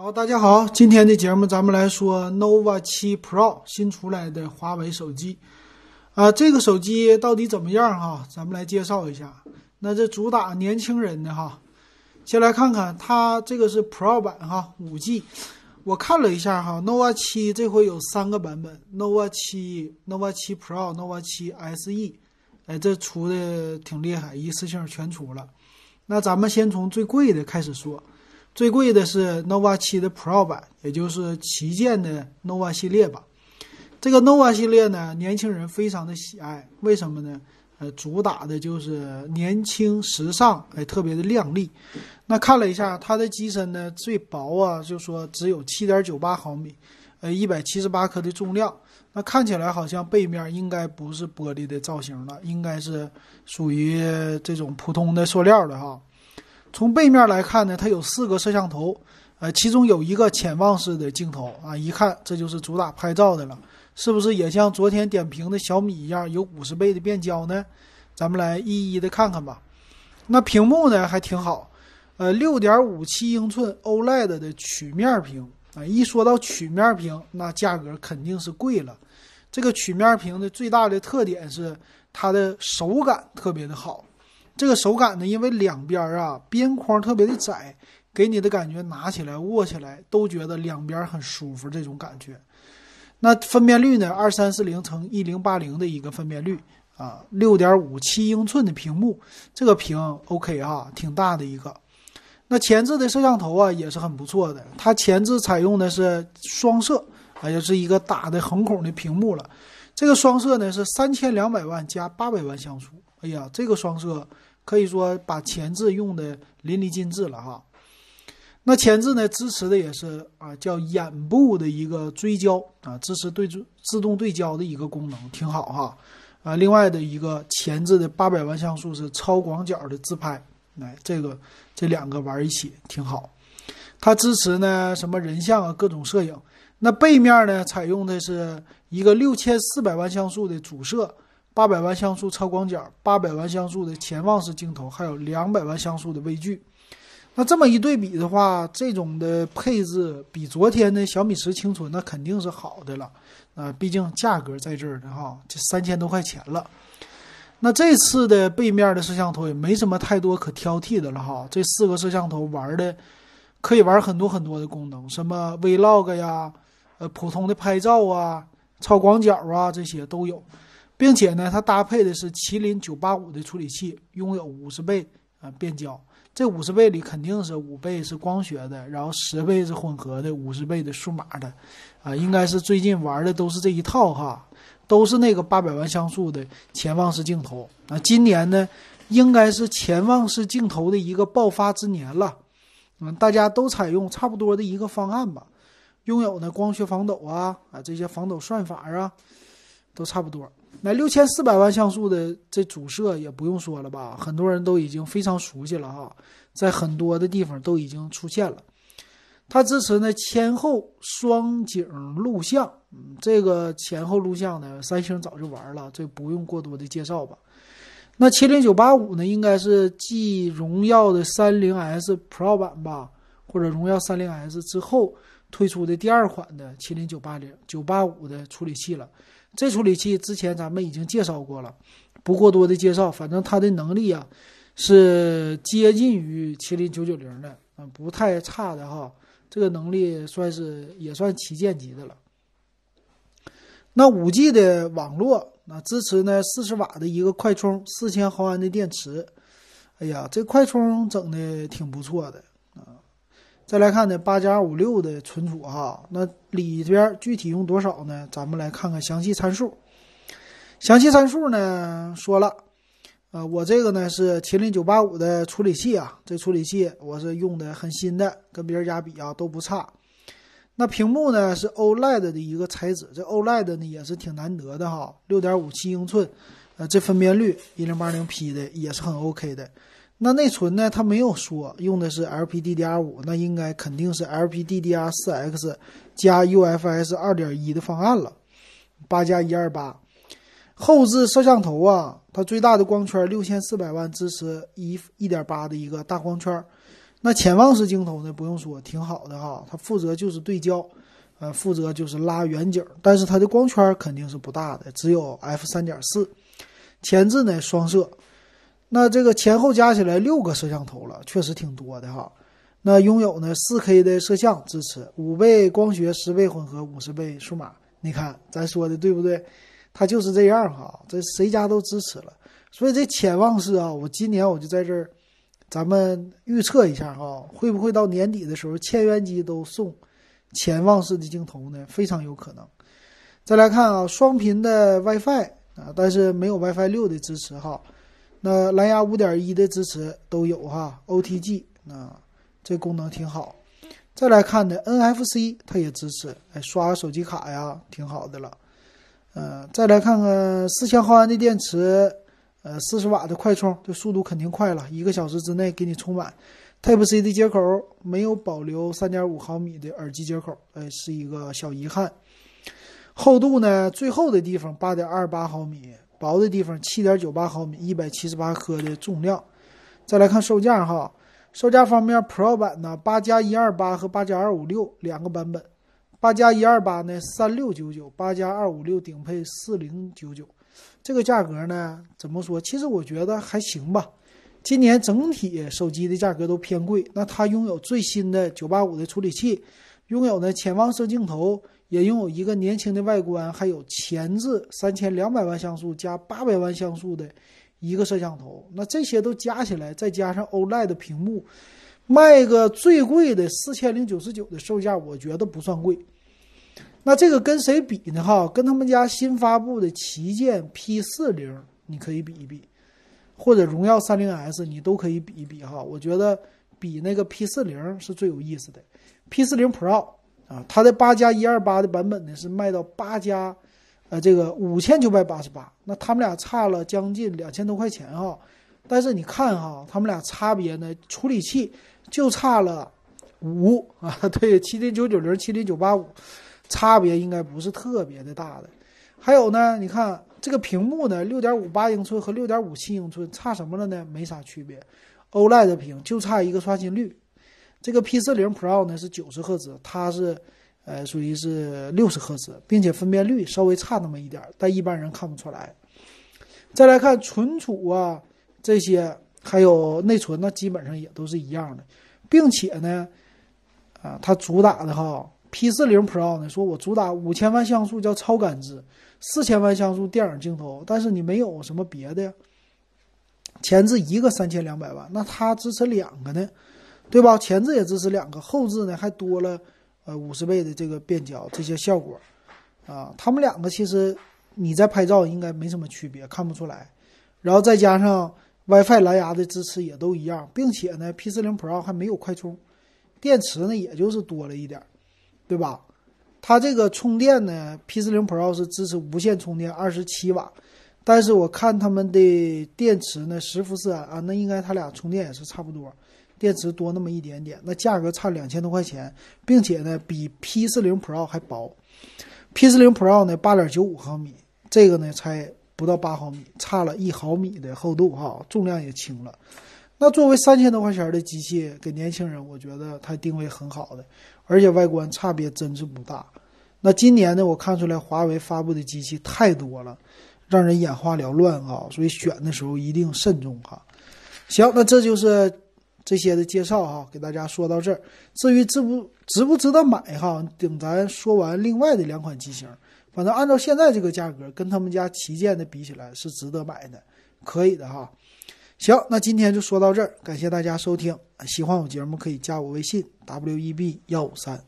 好，大家好，今天的节目咱们来说 nova 7 Pro 新出来的华为手机，啊，这个手机到底怎么样哈？咱们来介绍一下。那这主打年轻人的哈，先来看看它这个是 Pro 版哈，五 G。我看了一下哈，nova 7这回有三个版本，nova 7、nova 7 Pro、nova 7 SE，哎，这出的挺厉害，一次性全出了。那咱们先从最贵的开始说。最贵的是 nova 7的 Pro 版，也就是旗舰的 nova 系列吧。这个 nova 系列呢，年轻人非常的喜爱，为什么呢？呃，主打的就是年轻时尚，哎，特别的靓丽。那看了一下它的机身呢，最薄啊，就说只有7.98毫米，呃，178克的重量。那看起来好像背面应该不是玻璃的造型了，应该是属于这种普通的塑料的哈。从背面来看呢，它有四个摄像头，呃，其中有一个潜望式的镜头啊，一看这就是主打拍照的了，是不是也像昨天点评的小米一样有五十倍的变焦呢？咱们来一一的看看吧。那屏幕呢还挺好，呃，六点五七英寸 OLED 的曲面屏啊，一说到曲面屏，那价格肯定是贵了。这个曲面屏的最大的特点是它的手感特别的好。这个手感呢，因为两边啊边框特别的窄，给你的感觉拿起来、握起来都觉得两边很舒服，这种感觉。那分辨率呢，二三四零乘一零八零的一个分辨率啊，六点五七英寸的屏幕，这个屏 OK 啊，挺大的一个。那前置的摄像头啊也是很不错的，它前置采用的是双摄，啊，就是一个大的横孔的屏幕了。这个双摄呢是三千两百万加八百万像素，哎呀，这个双摄。可以说把前置用的淋漓尽致了哈，那前置呢支持的也是啊叫眼部的一个追焦啊，支持对自动对焦的一个功能，挺好哈啊。另外的一个前置的八百万像素是超广角的自拍，来这个这两个玩一起挺好。它支持呢什么人像啊各种摄影。那背面呢采用的是一个六千四百万像素的主摄。八百万像素超广角，八百万像素的潜望式镜头，还有两百万像素的微距。那这么一对比的话，这种的配置比昨天的小米十清纯那肯定是好的了。啊，毕竟价格在这儿呢哈，这三千多块钱了。那这次的背面的摄像头也没什么太多可挑剔的了哈。这四个摄像头玩的可以玩很多很多的功能，什么 Vlog 呀，呃，普通的拍照啊，超广角啊，这些都有。并且呢，它搭配的是麒麟九八五的处理器，拥有五十倍啊变焦。这五十倍里肯定是五倍是光学的，然后十倍是混合的，五十倍的数码的，啊，应该是最近玩的都是这一套哈，都是那个八百万像素的潜望式镜头啊。今年呢，应该是潜望式镜头的一个爆发之年了，嗯，大家都采用差不多的一个方案吧，拥有呢光学防抖啊啊这些防抖算法啊，都差不多。那六千四百万像素的这主摄也不用说了吧，很多人都已经非常熟悉了哈，在很多的地方都已经出现了。它支持呢前后双景录像，嗯，这个前后录像呢，三星早就玩了，这不用过多的介绍吧。那麒麟九八五呢，应该是继荣耀的三零 S Pro 版吧，或者荣耀三零 S 之后推出的第二款的麒麟九八零九八五的处理器了。这处理器之前咱们已经介绍过了，不过多的介绍。反正它的能力啊，是接近于麒麟九九零的，嗯，不太差的哈。这个能力算是也算旗舰级的了。那五 G 的网络，那支持呢四十瓦的一个快充，四千毫安的电池。哎呀，这快充整的挺不错的啊。再来看呢，八加二五六的存储哈，那里边具体用多少呢？咱们来看看详细参数。详细参数呢说了，呃，我这个呢是麒麟九八五的处理器啊，这处理器我是用的很新的，跟别人家比啊都不差。那屏幕呢是 OLED 的一个材质，这 OLED 呢也是挺难得的哈，六点五七英寸，呃，这分辨率一零八零 P 的也是很 OK 的。那内存呢？它没有说用的是 LPDDR5，那应该肯定是 LPDDR4X 加 UFS 二点一的方案了，八加一二八。后置摄像头啊，它最大的光圈六千四百万，支持一一点八的一个大光圈。那潜望式镜头呢，不用说，挺好的哈，它负责就是对焦，呃，负责就是拉远景，但是它的光圈肯定是不大的，只有 f 三点四，前置呢双摄，那这个前后加起来六个摄像头了，确实挺多的哈。那拥有呢四 K 的摄像支持，五倍光学，十倍混合，五十倍数码。你看咱说的对不对？它就是这样哈，这谁家都支持了。所以这潜望式啊，我今年我就在这儿，咱们预测一下哈，会不会到年底的时候，千元机都送潜望式的镜头呢？非常有可能。再来看啊，双频的 WiFi 啊，但是没有 WiFi 六的支持哈。那蓝牙五点一的支持都有哈，OTG 啊。这功能挺好，再来看呢，NFC 它也支持，哎，刷手机卡呀，挺好的了。呃，再来看看四千毫安的电池，呃，四十瓦的快充，这速度肯定快了，一个小时之内给你充满。Type C 的接口没有保留三点五毫米的耳机接口，哎，是一个小遗憾。厚度呢，最厚的地方八点二八毫米，薄的地方七点九八毫米，一百七十八克的重量。再来看售价哈。售价方面，Pro 版呢，八加一二八和八加二五六两个版本，八加一二八呢三六九九，八加二五六顶配四零九九，这个价格呢怎么说？其实我觉得还行吧。今年整体手机的价格都偏贵，那它拥有最新的九八五的处理器，拥有呢潜望式镜头，也拥有一个年轻的外观，还有前置三千两百万像素加八百万像素的。一个摄像头，那这些都加起来，再加上 OLED 屏幕，卖个最贵的四千零九十九的售价，我觉得不算贵。那这个跟谁比呢？哈，跟他们家新发布的旗舰 P 四零，你可以比一比，或者荣耀三零 S，你都可以比一比哈。我觉得比那个 P 四零是最有意思的。P 四零 Pro 啊，它的八加一二八的版本呢是卖到八加。呃，这个五千九百八十八，那他们俩差了将近两千多块钱哈，但是你看哈，他们俩差别呢，处理器就差了五啊，对，麒麟九九零、麒麟九八五，差别应该不是特别的大的。还有呢，你看这个屏幕呢，六点五八英寸和六点五七英寸差什么了呢？没啥区别，OLED 屏就差一个刷新率。这个 P 四零 Pro 呢是九十赫兹，它是。呃，属于是六十赫兹，并且分辨率稍微差那么一点但一般人看不出来。再来看存储啊，这些还有内存，那基本上也都是一样的，并且呢，啊，它主打的哈，P40 Pro 呢，说我主打五千万像素叫超感知，四千万像素电影镜头，但是你没有什么别的呀，前置一个三千两百万，那它支持两个呢，对吧？前置也支持两个，后置呢还多了。呃，五十倍的这个变焦，这些效果，啊，他们两个其实你在拍照应该没什么区别，看不出来。然后再加上 WiFi 蓝牙的支持也都一样，并且呢 P 四零 Pro 还没有快充，电池呢也就是多了一点，对吧？它这个充电呢 P 四零 Pro 是支持无线充电二十七瓦，但是我看他们的电池呢，十伏四安啊，那应该它俩充电也是差不多。电池多那么一点点，那价格差两千多块钱，并且呢比 P40 Pro 还薄。P40 Pro 呢八点九五毫米，这个呢才不到八毫米，差了一毫米的厚度哈，重量也轻了。那作为三千多块钱的机器，给年轻人，我觉得它定位很好的，而且外观差别真是不大。那今年呢，我看出来华为发布的机器太多了，让人眼花缭乱啊，所以选的时候一定慎重哈。行，那这就是。这些的介绍哈，给大家说到这儿。至于值不值不值得买哈，等咱说完另外的两款机型，反正按照现在这个价格，跟他们家旗舰的比起来是值得买的，可以的哈。行，那今天就说到这儿，感谢大家收听。喜欢我节目可以加我微信 w e b 幺五三。